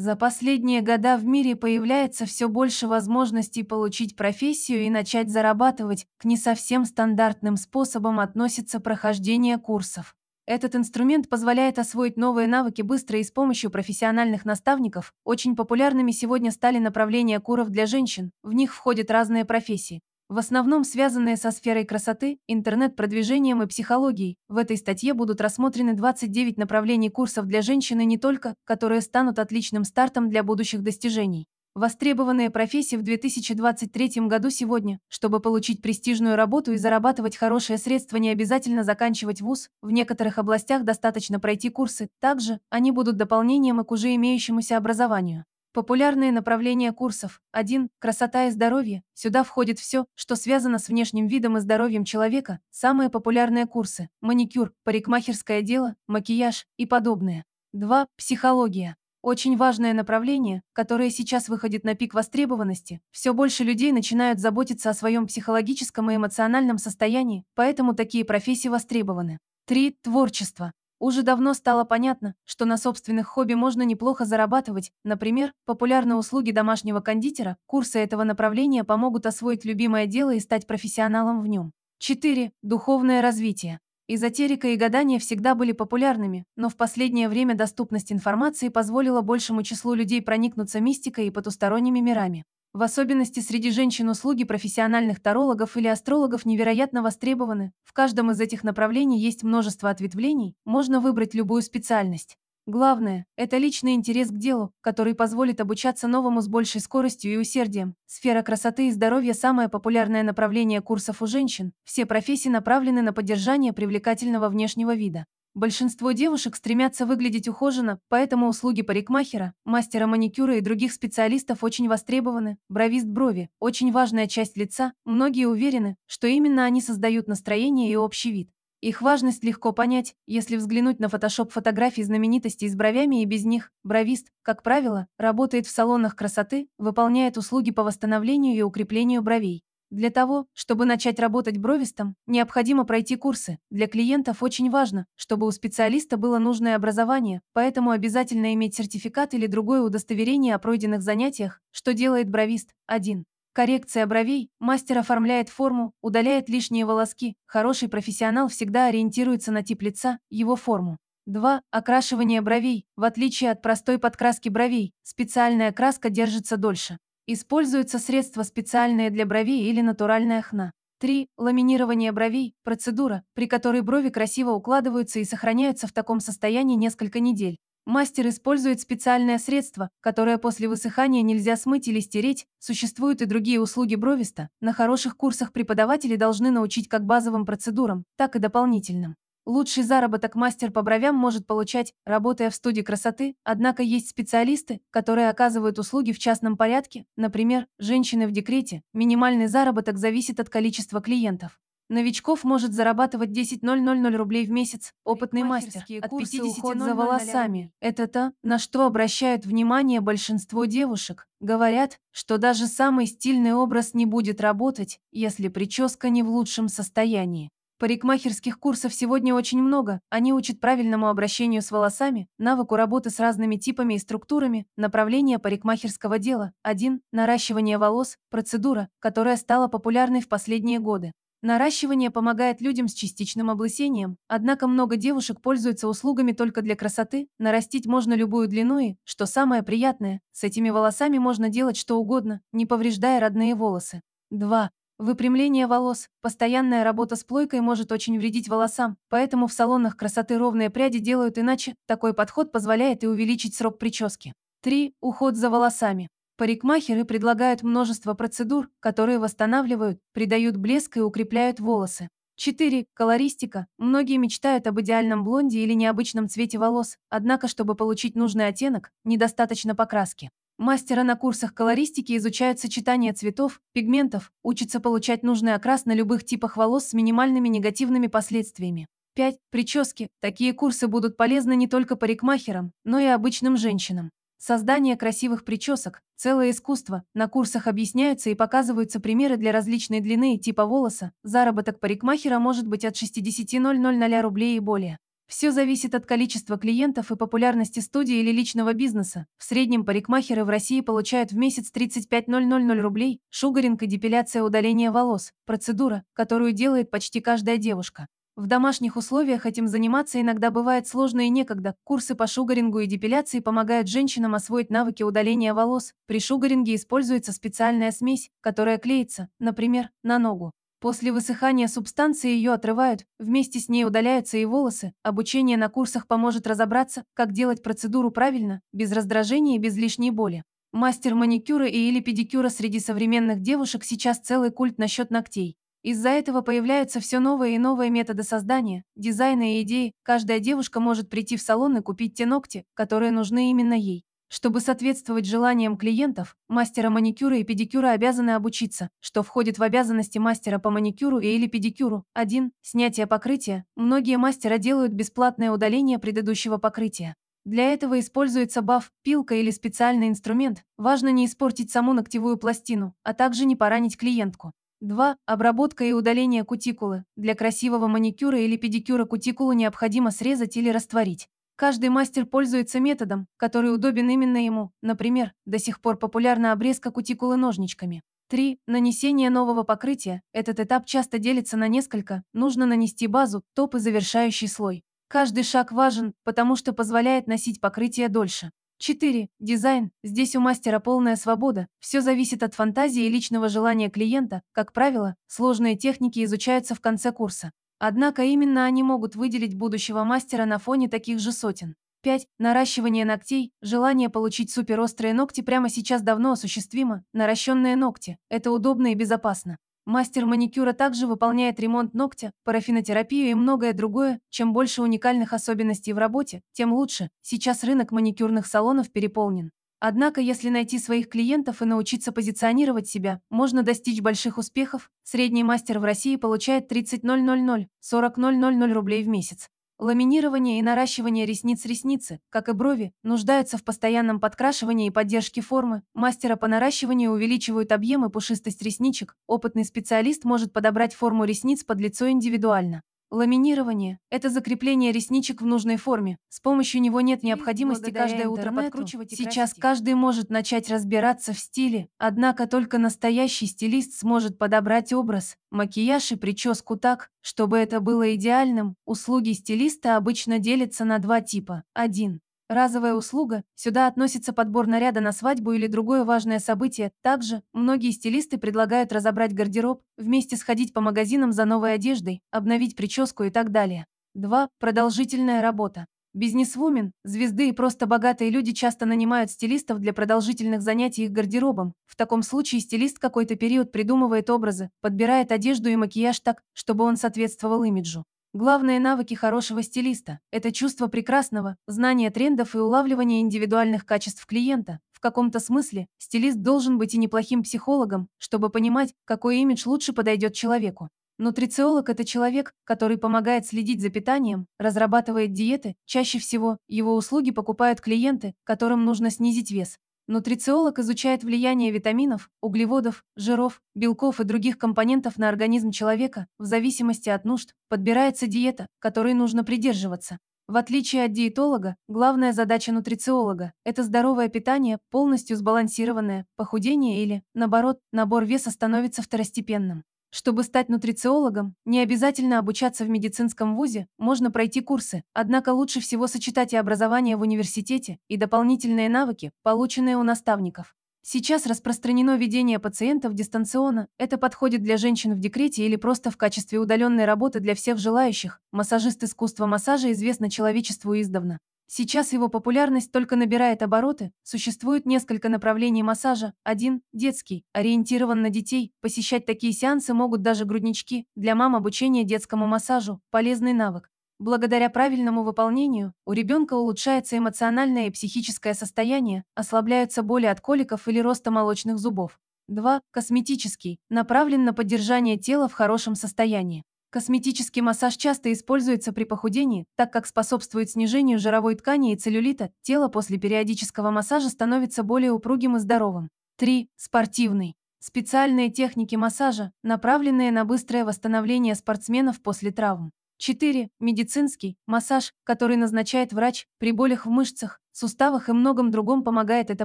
За последние года в мире появляется все больше возможностей получить профессию и начать зарабатывать, к не совсем стандартным способам относится прохождение курсов. Этот инструмент позволяет освоить новые навыки быстро и с помощью профессиональных наставников. Очень популярными сегодня стали направления куров для женщин, в них входят разные профессии в основном связанные со сферой красоты, интернет-продвижением и психологией. В этой статье будут рассмотрены 29 направлений курсов для женщин и не только, которые станут отличным стартом для будущих достижений. Востребованные профессии в 2023 году сегодня. Чтобы получить престижную работу и зарабатывать хорошие средства, не обязательно заканчивать вуз, в некоторых областях достаточно пройти курсы, также они будут дополнением и к уже имеющемуся образованию. Популярные направления курсов. 1. Красота и здоровье. Сюда входит все, что связано с внешним видом и здоровьем человека. Самые популярные курсы. Маникюр, парикмахерское дело, макияж и подобное. 2. Психология. Очень важное направление, которое сейчас выходит на пик востребованности. Все больше людей начинают заботиться о своем психологическом и эмоциональном состоянии, поэтому такие профессии востребованы. 3. Творчество. Уже давно стало понятно, что на собственных хобби можно неплохо зарабатывать. Например, популярные услуги домашнего кондитера, курсы этого направления помогут освоить любимое дело и стать профессионалом в нем. 4. Духовное развитие. Эзотерика и гадания всегда были популярными, но в последнее время доступность информации позволила большему числу людей проникнуться мистикой и потусторонними мирами. В особенности среди женщин услуги профессиональных тарологов или астрологов невероятно востребованы. В каждом из этих направлений есть множество ответвлений, можно выбрать любую специальность. Главное – это личный интерес к делу, который позволит обучаться новому с большей скоростью и усердием. Сфера красоты и здоровья – самое популярное направление курсов у женщин. Все профессии направлены на поддержание привлекательного внешнего вида. Большинство девушек стремятся выглядеть ухоженно, поэтому услуги парикмахера, мастера маникюра и других специалистов очень востребованы. Бровист брови – очень важная часть лица, многие уверены, что именно они создают настроение и общий вид. Их важность легко понять, если взглянуть на фотошоп фотографий знаменитостей с бровями и без них. Бровист, как правило, работает в салонах красоты, выполняет услуги по восстановлению и укреплению бровей. Для того, чтобы начать работать бровистом, необходимо пройти курсы. Для клиентов очень важно, чтобы у специалиста было нужное образование, поэтому обязательно иметь сертификат или другое удостоверение о пройденных занятиях, что делает бровист. 1. Коррекция бровей. Мастер оформляет форму, удаляет лишние волоски. Хороший профессионал всегда ориентируется на тип лица, его форму. 2. Окрашивание бровей. В отличие от простой подкраски бровей, специальная краска держится дольше. Используются средства специальные для бровей или натуральная хна. 3. Ламинирование бровей – процедура, при которой брови красиво укладываются и сохраняются в таком состоянии несколько недель. Мастер использует специальное средство, которое после высыхания нельзя смыть или стереть. Существуют и другие услуги бровиста. На хороших курсах преподаватели должны научить как базовым процедурам, так и дополнительным. Лучший заработок мастер по бровям может получать, работая в студии красоты, однако есть специалисты, которые оказывают услуги в частном порядке, например, женщины в декрете. Минимальный заработок зависит от количества клиентов. Новичков может зарабатывать 10 000 рублей в месяц, опытный мастер, от 50 уход за волосами. Это то, на что обращают внимание большинство девушек. Говорят, что даже самый стильный образ не будет работать, если прическа не в лучшем состоянии. Парикмахерских курсов сегодня очень много. Они учат правильному обращению с волосами, навыку работы с разными типами и структурами, направление парикмахерского дела. 1. Наращивание волос – процедура, которая стала популярной в последние годы. Наращивание помогает людям с частичным облысением, однако много девушек пользуются услугами только для красоты, нарастить можно любую длину и, что самое приятное, с этими волосами можно делать что угодно, не повреждая родные волосы. 2. Выпрямление волос, постоянная работа с плойкой может очень вредить волосам, поэтому в салонах красоты ровные пряди делают иначе, такой подход позволяет и увеличить срок прически. 3. Уход за волосами. Парикмахеры предлагают множество процедур, которые восстанавливают, придают блеск и укрепляют волосы. 4. Колористика. Многие мечтают об идеальном блонде или необычном цвете волос, однако, чтобы получить нужный оттенок, недостаточно покраски. Мастера на курсах колористики изучают сочетание цветов, пигментов, учатся получать нужный окрас на любых типах волос с минимальными негативными последствиями. 5. Прически. Такие курсы будут полезны не только парикмахерам, но и обычным женщинам. Создание красивых причесок – целое искусство. На курсах объясняются и показываются примеры для различной длины и типа волоса. Заработок парикмахера может быть от 60 000 рублей и более. Все зависит от количества клиентов и популярности студии или личного бизнеса. В среднем парикмахеры в России получают в месяц 35 000 рублей, шугаринг и депиляция удаления волос, процедура, которую делает почти каждая девушка. В домашних условиях этим заниматься иногда бывает сложно и некогда. Курсы по шугарингу и депиляции помогают женщинам освоить навыки удаления волос. При шугаринге используется специальная смесь, которая клеится, например, на ногу. После высыхания субстанции ее отрывают, вместе с ней удаляются и волосы. Обучение на курсах поможет разобраться, как делать процедуру правильно, без раздражения и без лишней боли. Мастер маникюра и или педикюра среди современных девушек сейчас целый культ насчет ногтей. Из-за этого появляются все новые и новые методы создания, дизайна и идеи. Каждая девушка может прийти в салон и купить те ногти, которые нужны именно ей. Чтобы соответствовать желаниям клиентов, мастера маникюра и педикюра обязаны обучиться, что входит в обязанности мастера по маникюру или педикюру. 1. Снятие покрытия. Многие мастера делают бесплатное удаление предыдущего покрытия. Для этого используется баф, пилка или специальный инструмент. Важно не испортить саму ногтевую пластину, а также не поранить клиентку. 2. Обработка и удаление кутикулы. Для красивого маникюра или педикюра кутикулу необходимо срезать или растворить. Каждый мастер пользуется методом, который удобен именно ему. Например, до сих пор популярна обрезка кутикулы ножничками. 3. Нанесение нового покрытия. Этот этап часто делится на несколько. Нужно нанести базу, топ и завершающий слой. Каждый шаг важен, потому что позволяет носить покрытие дольше. 4. Дизайн. Здесь у мастера полная свобода. Все зависит от фантазии и личного желания клиента. Как правило, сложные техники изучаются в конце курса. Однако именно они могут выделить будущего мастера на фоне таких же сотен. 5. Наращивание ногтей. Желание получить суперострые ногти прямо сейчас давно осуществимо. Наращенные ногти. Это удобно и безопасно. Мастер маникюра также выполняет ремонт ногтя, парафинотерапию и многое другое. Чем больше уникальных особенностей в работе, тем лучше. Сейчас рынок маникюрных салонов переполнен. Однако, если найти своих клиентов и научиться позиционировать себя, можно достичь больших успехов. Средний мастер в России получает 30 000, 40 000 рублей в месяц. Ламинирование и наращивание ресниц-ресницы, как и брови, нуждаются в постоянном подкрашивании и поддержке формы. Мастера по наращиванию увеличивают объем и пушистость ресничек. Опытный специалист может подобрать форму ресниц под лицо индивидуально. Ламинирование – это закрепление ресничек в нужной форме. С помощью него нет необходимости каждое утро подкручивать и Сейчас каждый может начать разбираться в стиле, однако только настоящий стилист сможет подобрать образ, макияж и прическу так, чтобы это было идеальным. Услуги стилиста обычно делятся на два типа. 1. Разовая услуга, сюда относится подбор наряда на свадьбу или другое важное событие. Также, многие стилисты предлагают разобрать гардероб, вместе сходить по магазинам за новой одеждой, обновить прическу и так далее. 2. Продолжительная работа. Бизнесвумен, звезды и просто богатые люди часто нанимают стилистов для продолжительных занятий их гардеробом. В таком случае стилист какой-то период придумывает образы, подбирает одежду и макияж так, чтобы он соответствовал имиджу. Главные навыки хорошего стилиста – это чувство прекрасного, знание трендов и улавливание индивидуальных качеств клиента. В каком-то смысле стилист должен быть и неплохим психологом, чтобы понимать, какой имидж лучше подойдет человеку. Нутрициолог – это человек, который помогает следить за питанием, разрабатывает диеты, чаще всего его услуги покупают клиенты, которым нужно снизить вес. Нутрициолог изучает влияние витаминов, углеводов, жиров, белков и других компонентов на организм человека, в зависимости от нужд, подбирается диета, которой нужно придерживаться. В отличие от диетолога, главная задача нутрициолога – это здоровое питание, полностью сбалансированное, похудение или, наоборот, набор веса становится второстепенным. Чтобы стать нутрициологом, не обязательно обучаться в медицинском вузе, можно пройти курсы, однако лучше всего сочетать и образование в университете, и дополнительные навыки, полученные у наставников. Сейчас распространено ведение пациентов дистанционно. Это подходит для женщин в декрете или просто в качестве удаленной работы для всех желающих. Массажист искусства массажа известно человечеству издавна. Сейчас его популярность только набирает обороты, существует несколько направлений массажа. Один – детский, ориентирован на детей, посещать такие сеансы могут даже груднички, для мам обучение детскому массажу – полезный навык. Благодаря правильному выполнению у ребенка улучшается эмоциональное и психическое состояние, ослабляются боли от коликов или роста молочных зубов. 2. Косметический, направлен на поддержание тела в хорошем состоянии. Косметический массаж часто используется при похудении, так как способствует снижению жировой ткани и целлюлита, тело после периодического массажа становится более упругим и здоровым. 3. Спортивный. Специальные техники массажа, направленные на быстрое восстановление спортсменов после травм. 4. Медицинский массаж, который назначает врач при болях в мышцах, суставах и многом другом помогает эта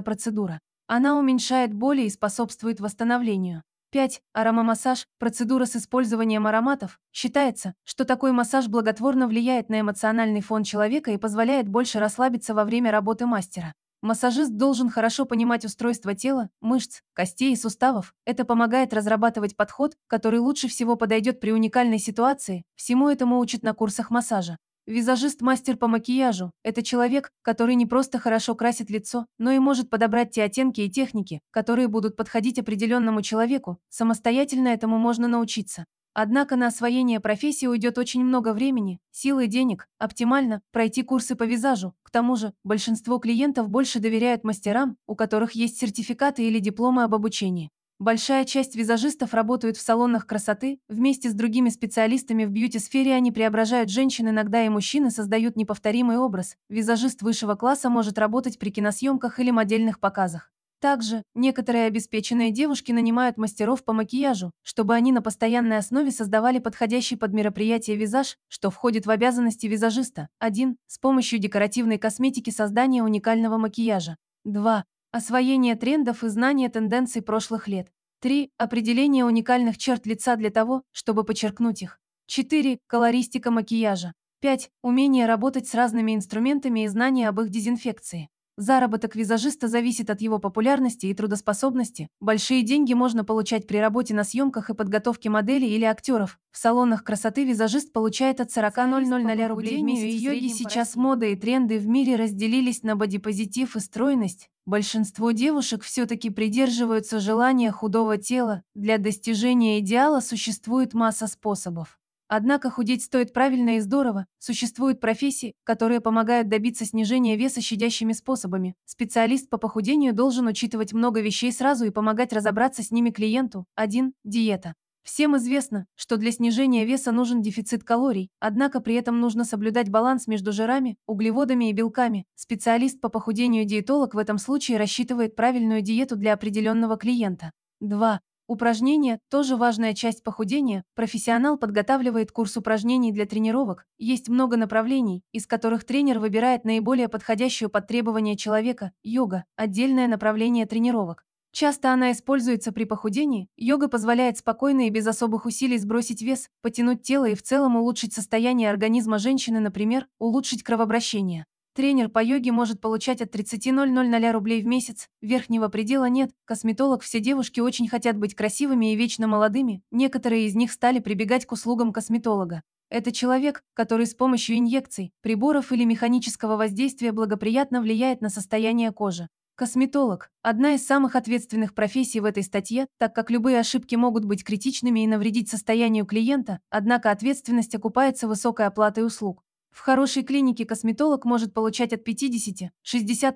процедура. Она уменьшает боли и способствует восстановлению. 5. Аромамассаж – процедура с использованием ароматов. Считается, что такой массаж благотворно влияет на эмоциональный фон человека и позволяет больше расслабиться во время работы мастера. Массажист должен хорошо понимать устройство тела, мышц, костей и суставов. Это помогает разрабатывать подход, который лучше всего подойдет при уникальной ситуации. Всему этому учат на курсах массажа. Визажист-мастер по макияжу – это человек, который не просто хорошо красит лицо, но и может подобрать те оттенки и техники, которые будут подходить определенному человеку. Самостоятельно этому можно научиться. Однако на освоение профессии уйдет очень много времени, сил и денег. Оптимально пройти курсы по визажу. К тому же, большинство клиентов больше доверяют мастерам, у которых есть сертификаты или дипломы об обучении. Большая часть визажистов работают в салонах красоты, вместе с другими специалистами в бьюти-сфере они преображают женщин, иногда и мужчины создают неповторимый образ. Визажист высшего класса может работать при киносъемках или модельных показах. Также некоторые обеспеченные девушки нанимают мастеров по макияжу, чтобы они на постоянной основе создавали подходящий под мероприятие визаж, что входит в обязанности визажиста. 1. С помощью декоративной косметики создание уникального макияжа. 2. Освоение трендов и знание тенденций прошлых лет. 3. Определение уникальных черт лица для того, чтобы подчеркнуть их. 4. Колористика макияжа. 5. Умение работать с разными инструментами и знание об их дезинфекции. Заработок визажиста зависит от его популярности и трудоспособности. Большие деньги можно получать при работе на съемках и подготовке моделей или актеров. В салонах красоты визажист получает от 40 000 рублей в месяц. В йоге сейчас мода и тренды в мире разделились на бодипозитив и стройность. Большинство девушек все-таки придерживаются желания худого тела. Для достижения идеала существует масса способов. Однако худеть стоит правильно и здорово. Существуют профессии, которые помогают добиться снижения веса щадящими способами. Специалист по похудению должен учитывать много вещей сразу и помогать разобраться с ними клиенту. 1. Диета. Всем известно, что для снижения веса нужен дефицит калорий, однако при этом нужно соблюдать баланс между жирами, углеводами и белками. Специалист по похудению-диетолог в этом случае рассчитывает правильную диету для определенного клиента. 2. Упражнения – тоже важная часть похудения. Профессионал подготавливает курс упражнений для тренировок. Есть много направлений, из которых тренер выбирает наиболее подходящую под требования человека. Йога – отдельное направление тренировок. Часто она используется при похудении. Йога позволяет спокойно и без особых усилий сбросить вес, потянуть тело и в целом улучшить состояние организма женщины, например, улучшить кровообращение. Тренер по йоге может получать от 30 000 рублей в месяц, верхнего предела нет, косметолог все девушки очень хотят быть красивыми и вечно молодыми, некоторые из них стали прибегать к услугам косметолога. Это человек, который с помощью инъекций, приборов или механического воздействия благоприятно влияет на состояние кожи. Косметолог – одна из самых ответственных профессий в этой статье, так как любые ошибки могут быть критичными и навредить состоянию клиента, однако ответственность окупается высокой оплатой услуг. В хорошей клинике косметолог может получать от 50-60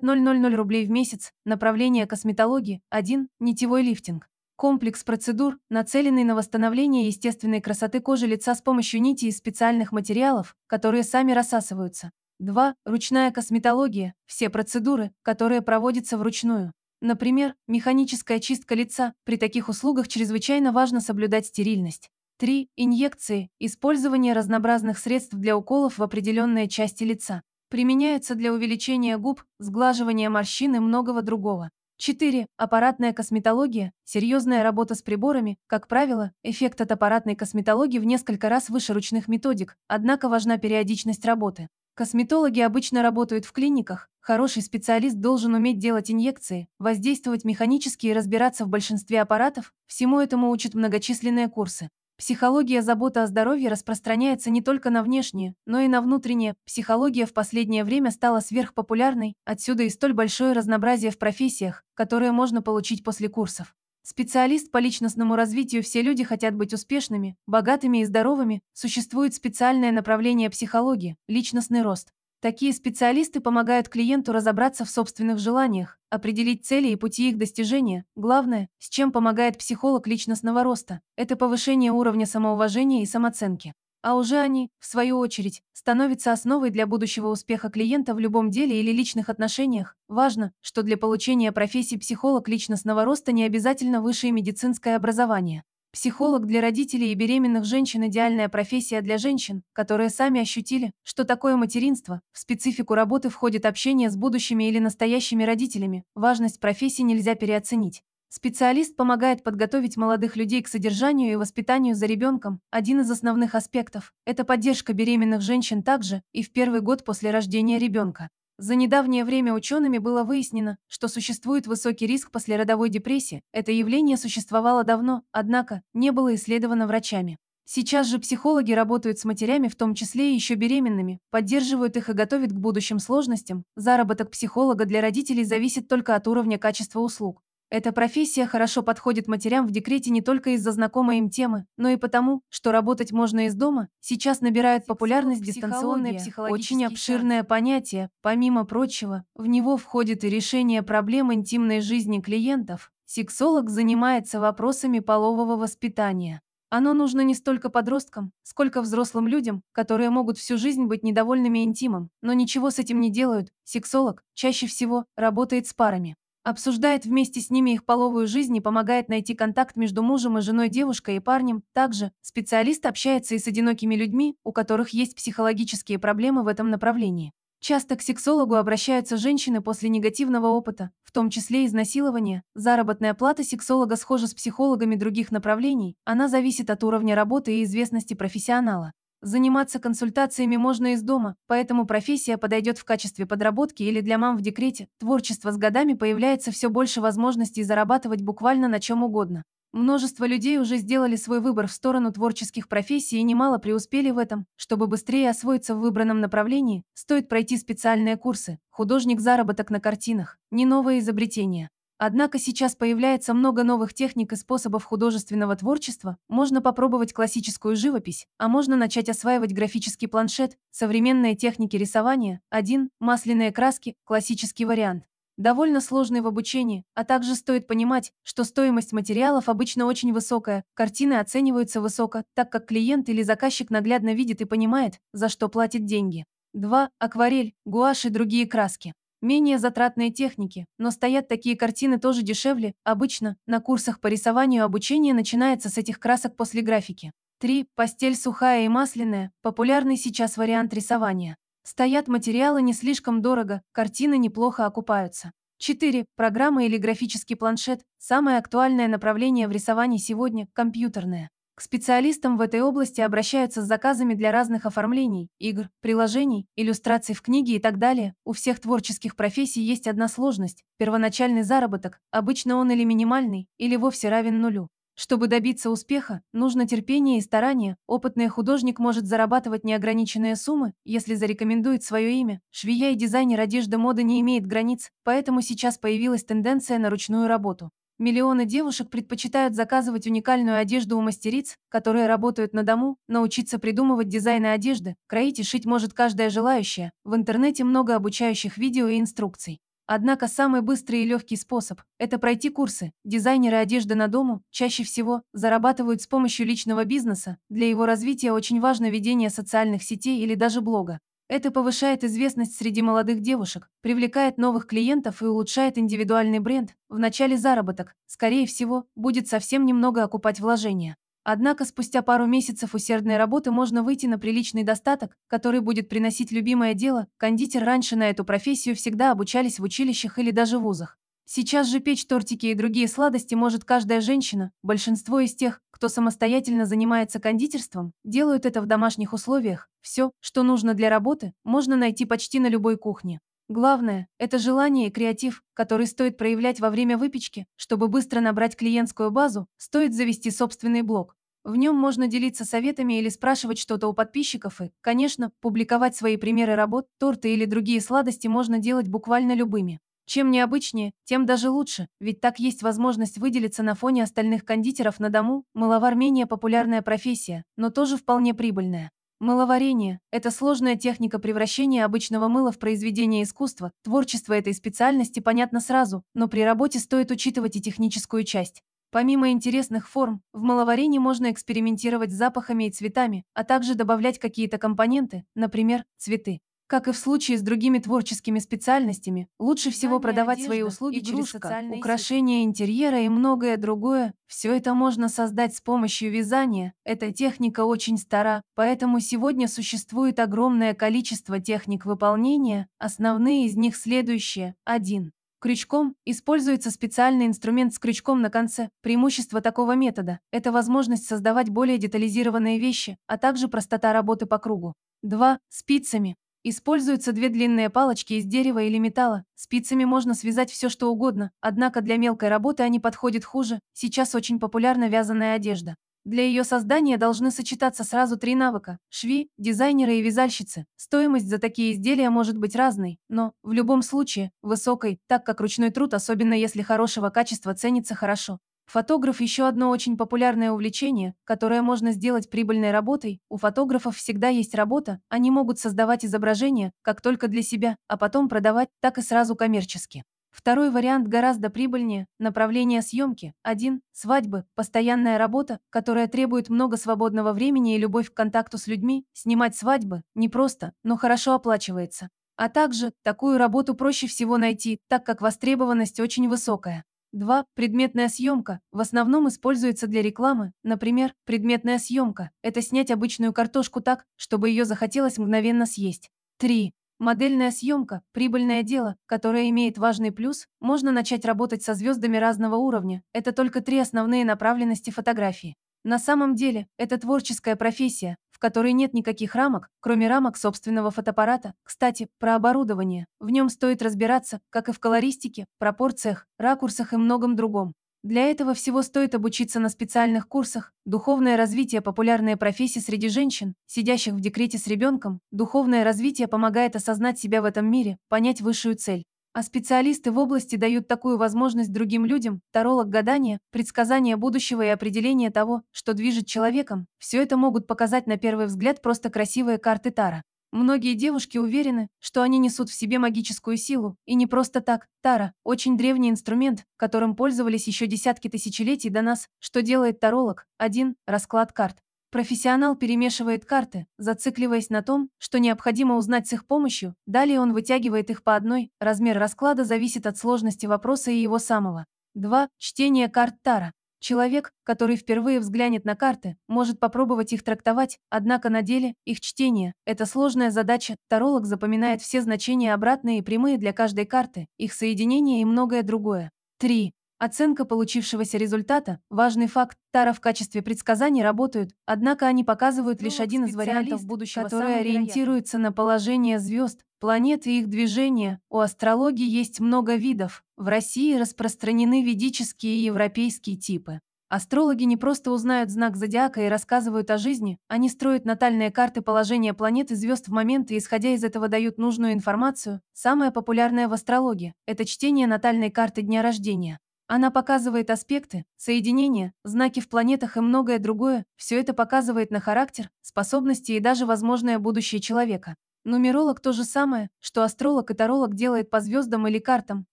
000 рублей в месяц, направление косметологии, 1, нитевой лифтинг. Комплекс процедур, нацеленный на восстановление естественной красоты кожи лица с помощью нити из специальных материалов, которые сами рассасываются. 2. Ручная косметология, все процедуры, которые проводятся вручную. Например, механическая чистка лица. При таких услугах чрезвычайно важно соблюдать стерильность. 3. Инъекции. Использование разнообразных средств для уколов в определенные части лица. Применяются для увеличения губ, сглаживания морщин и многого другого. 4. Аппаратная косметология. Серьезная работа с приборами. Как правило, эффект от аппаратной косметологии в несколько раз выше ручных методик, однако важна периодичность работы. Косметологи обычно работают в клиниках. Хороший специалист должен уметь делать инъекции, воздействовать механически и разбираться в большинстве аппаратов. Всему этому учат многочисленные курсы. Психология забота о здоровье распространяется не только на внешнее, но и на внутреннее. Психология в последнее время стала сверхпопулярной, отсюда и столь большое разнообразие в профессиях, которые можно получить после курсов. Специалист по личностному развитию все люди хотят быть успешными, богатыми и здоровыми. Существует специальное направление психологии – личностный рост. Такие специалисты помогают клиенту разобраться в собственных желаниях, определить цели и пути их достижения. Главное, с чем помогает психолог личностного роста, это повышение уровня самоуважения и самооценки. А уже они, в свою очередь, становятся основой для будущего успеха клиента в любом деле или личных отношениях. Важно, что для получения профессии психолог личностного роста не обязательно высшее медицинское образование. Психолог для родителей и беременных женщин – идеальная профессия для женщин, которые сами ощутили, что такое материнство. В специфику работы входит общение с будущими или настоящими родителями. Важность профессии нельзя переоценить. Специалист помогает подготовить молодых людей к содержанию и воспитанию за ребенком. Один из основных аспектов – это поддержка беременных женщин также и в первый год после рождения ребенка. За недавнее время учеными было выяснено, что существует высокий риск послеродовой депрессии. Это явление существовало давно, однако не было исследовано врачами. Сейчас же психологи работают с матерями, в том числе и еще беременными, поддерживают их и готовят к будущим сложностям. Заработок психолога для родителей зависит только от уровня качества услуг. Эта профессия хорошо подходит матерям в декрете не только из-за знакомой им темы, но и потому, что работать можно из дома. Сейчас набирает популярность дистанционная психология. Очень обширное понятие. Помимо прочего, в него входит и решение проблем интимной жизни клиентов. Сексолог занимается вопросами полового воспитания. Оно нужно не столько подросткам, сколько взрослым людям, которые могут всю жизнь быть недовольными интимом, но ничего с этим не делают. Сексолог чаще всего работает с парами. Обсуждает вместе с ними их половую жизнь и помогает найти контакт между мужем и женой, девушкой и парнем. Также специалист общается и с одинокими людьми, у которых есть психологические проблемы в этом направлении. Часто к сексологу обращаются женщины после негативного опыта, в том числе изнасилования. Заработная плата сексолога схожа с психологами других направлений, она зависит от уровня работы и известности профессионала. Заниматься консультациями можно из дома, поэтому профессия подойдет в качестве подработки или для мам в декрете. Творчество с годами появляется все больше возможностей зарабатывать буквально на чем угодно. Множество людей уже сделали свой выбор в сторону творческих профессий и немало преуспели в этом. Чтобы быстрее освоиться в выбранном направлении, стоит пройти специальные курсы. Художник-заработок на картинах – не новое изобретение. Однако сейчас появляется много новых техник и способов художественного творчества. Можно попробовать классическую живопись, а можно начать осваивать графический планшет, современные техники рисования, один, масляные краски, классический вариант. Довольно сложный в обучении, а также стоит понимать, что стоимость материалов обычно очень высокая, картины оцениваются высоко, так как клиент или заказчик наглядно видит и понимает, за что платит деньги. 2. Акварель, гуашь и другие краски. Менее затратные техники, но стоят такие картины тоже дешевле. Обычно на курсах по рисованию обучение начинается с этих красок после графики. 3. Постель сухая и масляная – популярный сейчас вариант рисования. Стоят материалы не слишком дорого, картины неплохо окупаются. 4. Программа или графический планшет – самое актуальное направление в рисовании сегодня – компьютерное. Специалистам в этой области обращаются с заказами для разных оформлений, игр, приложений, иллюстраций в книге и так далее. У всех творческих профессий есть одна сложность – первоначальный заработок, обычно он или минимальный, или вовсе равен нулю. Чтобы добиться успеха, нужно терпение и старание. Опытный художник может зарабатывать неограниченные суммы, если зарекомендует свое имя. Швея и дизайнер одежды моды не имеет границ, поэтому сейчас появилась тенденция на ручную работу. Миллионы девушек предпочитают заказывать уникальную одежду у мастериц, которые работают на дому, научиться придумывать дизайны одежды, кроить и шить может каждая желающая. В интернете много обучающих видео и инструкций. Однако самый быстрый и легкий способ – это пройти курсы. Дизайнеры одежды на дому чаще всего зарабатывают с помощью личного бизнеса. Для его развития очень важно ведение социальных сетей или даже блога. Это повышает известность среди молодых девушек, привлекает новых клиентов и улучшает индивидуальный бренд. В начале заработок, скорее всего, будет совсем немного окупать вложения. Однако спустя пару месяцев усердной работы можно выйти на приличный достаток, который будет приносить любимое дело. Кондитер раньше на эту профессию всегда обучались в училищах или даже вузах. Сейчас же печь тортики и другие сладости может каждая женщина. Большинство из тех, кто самостоятельно занимается кондитерством, делают это в домашних условиях. Все, что нужно для работы, можно найти почти на любой кухне. Главное – это желание и креатив, который стоит проявлять во время выпечки. Чтобы быстро набрать клиентскую базу, стоит завести собственный блог. В нем можно делиться советами или спрашивать что-то у подписчиков и, конечно, публиковать свои примеры работ, торты или другие сладости можно делать буквально любыми. Чем необычнее, тем даже лучше, ведь так есть возможность выделиться на фоне остальных кондитеров на дому. Мыловар менее популярная профессия, но тоже вполне прибыльная. Мыловарение – это сложная техника превращения обычного мыла в произведение искусства. Творчество этой специальности понятно сразу, но при работе стоит учитывать и техническую часть. Помимо интересных форм, в мыловарении можно экспериментировать с запахами и цветами, а также добавлять какие-то компоненты, например, цветы. Как и в случае с другими творческими специальностями, лучше всего продавать одежда, свои услуги через игрушка, социальные украшения интерьера и многое другое. Все это можно создать с помощью вязания. Эта техника очень стара, поэтому сегодня существует огромное количество техник выполнения. Основные из них следующие. 1. Крючком используется специальный инструмент с крючком на конце. Преимущество такого метода – это возможность создавать более детализированные вещи, а также простота работы по кругу. 2. Спицами. Используются две длинные палочки из дерева или металла. Спицами можно связать все что угодно, однако для мелкой работы они подходят хуже. Сейчас очень популярна вязаная одежда. Для ее создания должны сочетаться сразу три навыка – шви, дизайнеры и вязальщицы. Стоимость за такие изделия может быть разной, но, в любом случае, высокой, так как ручной труд, особенно если хорошего качества, ценится хорошо. Фотограф – еще одно очень популярное увлечение, которое можно сделать прибыльной работой. У фотографов всегда есть работа, они могут создавать изображения, как только для себя, а потом продавать, так и сразу коммерчески. Второй вариант гораздо прибыльнее – направление съемки. Один – свадьбы, постоянная работа, которая требует много свободного времени и любовь к контакту с людьми. Снимать свадьбы – непросто, но хорошо оплачивается. А также, такую работу проще всего найти, так как востребованность очень высокая. 2. Предметная съемка в основном используется для рекламы. Например, предметная съемка – это снять обычную картошку так, чтобы ее захотелось мгновенно съесть. 3. Модельная съемка – прибыльное дело, которое имеет важный плюс, можно начать работать со звездами разного уровня. Это только три основные направленности фотографии. На самом деле, это творческая профессия, которой нет никаких рамок, кроме рамок собственного фотоаппарата. Кстати, про оборудование. В нем стоит разбираться, как и в колористике, пропорциях, ракурсах и многом другом. Для этого всего стоит обучиться на специальных курсах, духовное развитие – популярная профессия среди женщин, сидящих в декрете с ребенком, духовное развитие помогает осознать себя в этом мире, понять высшую цель. А специалисты в области дают такую возможность другим людям, таролог гадания, предсказание будущего и определение того, что движет человеком, все это могут показать на первый взгляд просто красивые карты Тара. Многие девушки уверены, что они несут в себе магическую силу, и не просто так. Тара – очень древний инструмент, которым пользовались еще десятки тысячелетий до нас. Что делает таролог? Один – расклад карт. Профессионал перемешивает карты, зацикливаясь на том, что необходимо узнать с их помощью, далее он вытягивает их по одной, размер расклада зависит от сложности вопроса и его самого. 2. Чтение карт Тара. Человек, который впервые взглянет на карты, может попробовать их трактовать, однако на деле их чтение – это сложная задача. Таролог запоминает все значения обратные и прямые для каждой карты, их соединение и многое другое. 3. Оценка получившегося результата – важный факт. Тара в качестве предсказаний работают, однако они показывают лишь один из вариантов будущего, который ориентируется на положение звезд, планет и их движение. У астрологии есть много видов. В России распространены ведические и европейские типы. Астрологи не просто узнают знак зодиака и рассказывают о жизни, они строят натальные карты положения планет и звезд в момент и, исходя из этого, дают нужную информацию. Самое популярное в астрологии – это чтение натальной карты дня рождения. Она показывает аспекты, соединения, знаки в планетах и многое другое. Все это показывает на характер, способности и даже возможное будущее человека. Нумеролог то же самое, что астролог и таролог делает по звездам или картам.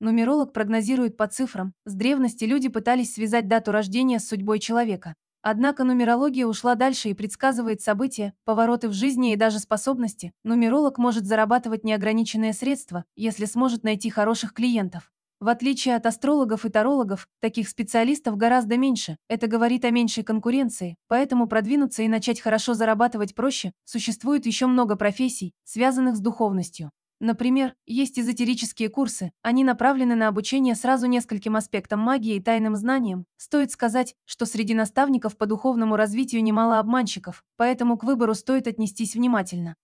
Нумеролог прогнозирует по цифрам. С древности люди пытались связать дату рождения с судьбой человека. Однако нумерология ушла дальше и предсказывает события, повороты в жизни и даже способности. Нумеролог может зарабатывать неограниченные средства, если сможет найти хороших клиентов. В отличие от астрологов и тарологов, таких специалистов гораздо меньше. Это говорит о меньшей конкуренции, поэтому продвинуться и начать хорошо зарабатывать проще. Существует еще много профессий, связанных с духовностью. Например, есть эзотерические курсы, они направлены на обучение сразу нескольким аспектам магии и тайным знаниям. Стоит сказать, что среди наставников по духовному развитию немало обманщиков, поэтому к выбору стоит отнестись внимательно.